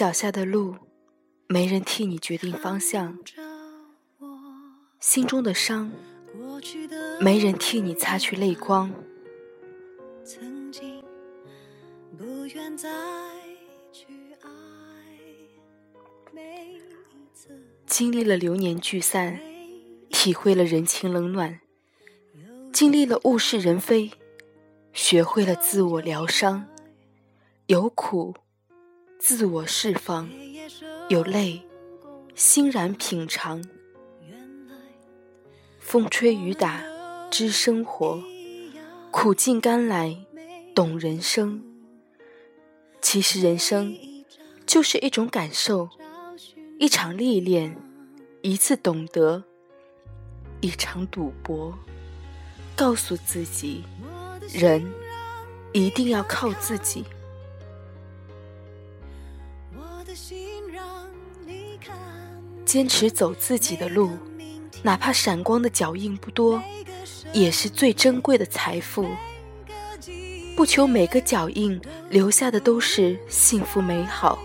脚下的路，没人替你决定方向；心中的伤，没人替你擦去泪光。经历了流年聚散，体会了人情冷暖；经历了物是人非，学会了自我疗伤。有苦，自我释放；有泪，欣然品尝。风吹雨打，知生活；苦尽甘来，懂人生。其实，人生就是一种感受，一场历练。一次懂得，一场赌博，告诉自己，人一定要靠自己。坚持走自己的路，哪怕闪光的脚印不多，也是最珍贵的财富。不求每个脚印留下的都是幸福美好，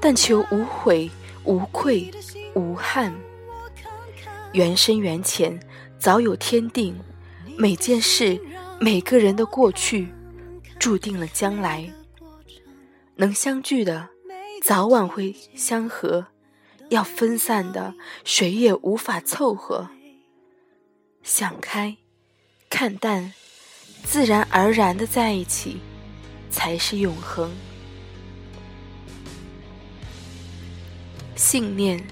但求无悔无愧。无憾，缘深缘浅，早有天定。每件事，每个人的过去，注定了将来。能相聚的，早晚会相合；要分散的，谁也无法凑合。想开，看淡，自然而然的在一起，才是永恒。信念。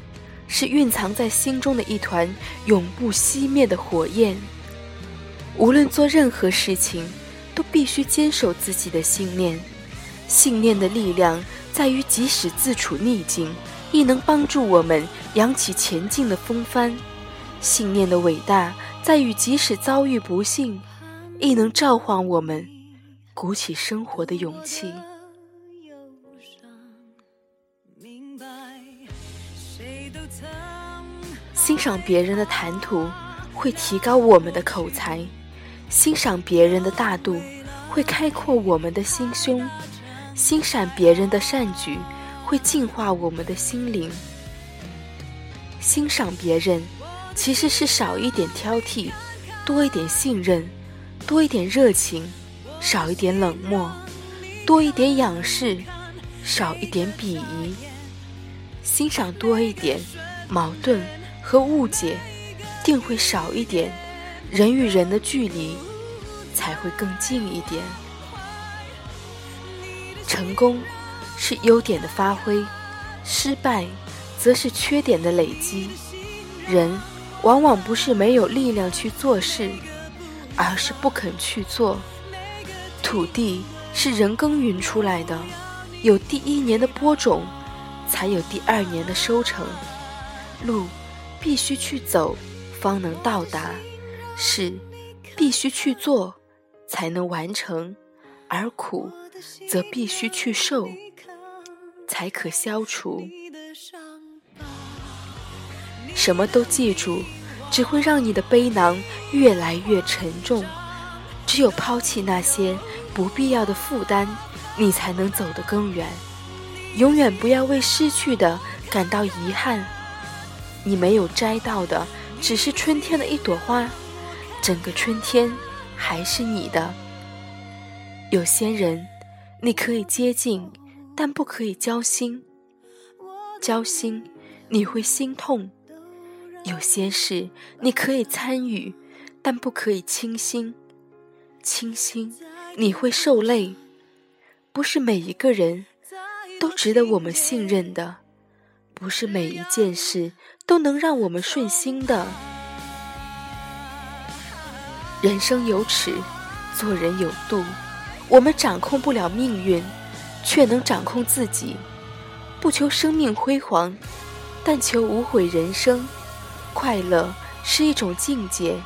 是蕴藏在心中的一团永不熄灭的火焰。无论做任何事情，都必须坚守自己的信念。信念的力量在于，即使自处逆境，亦能帮助我们扬起前进的风帆。信念的伟大在于，即使遭遇不幸，亦能召唤我们鼓起生活的勇气。欣赏别人的谈吐，会提高我们的口才；欣赏别人的大度，会开阔我们的心胸；欣赏别人的善举，会净化我们的心灵。欣赏别人，其实是少一点挑剔，多一点信任；多一点热情，少一点冷漠；多一点仰视，少一点鄙夷。欣赏多一点，矛盾。和误解定会少一点，人与人的距离才会更近一点。成功是优点的发挥，失败则是缺点的累积。人往往不是没有力量去做事，而是不肯去做。土地是人耕耘出来的，有第一年的播种，才有第二年的收成。路。必须去走，方能到达；事必须去做，才能完成；而苦，则必须去受，才可消除。什么都记住，只会让你的背囊越来越沉重。只有抛弃那些不必要的负担，你才能走得更远。永远不要为失去的感到遗憾。你没有摘到的，只是春天的一朵花，整个春天还是你的。有些人，你可以接近，但不可以交心。交心，你会心痛；有些事，你可以参与，但不可以倾心。倾心，你会受累。不是每一个人都值得我们信任的。不是每一件事都能让我们顺心的。人生有尺，做人有度。我们掌控不了命运，却能掌控自己。不求生命辉煌，但求无悔人生。快乐是一种境界，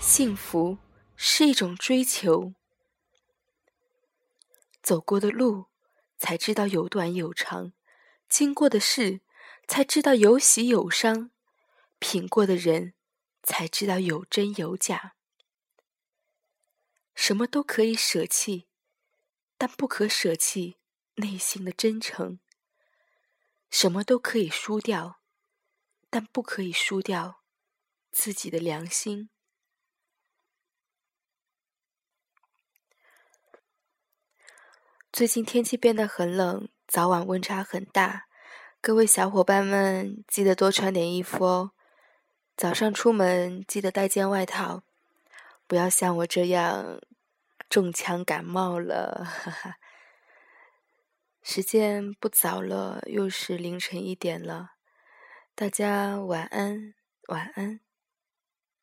幸福是一种追求。走过的路，才知道有短有长；经过的事。才知道有喜有伤，品过的人才知道有真有假。什么都可以舍弃，但不可舍弃内心的真诚。什么都可以输掉，但不可以输掉自己的良心。最近天气变得很冷，早晚温差很大，各位小伙伴们记得多穿点衣服哦。早上出门记得带件外套，不要像我这样中枪感冒了。哈哈。时间不早了，又是凌晨一点了，大家晚安，晚安。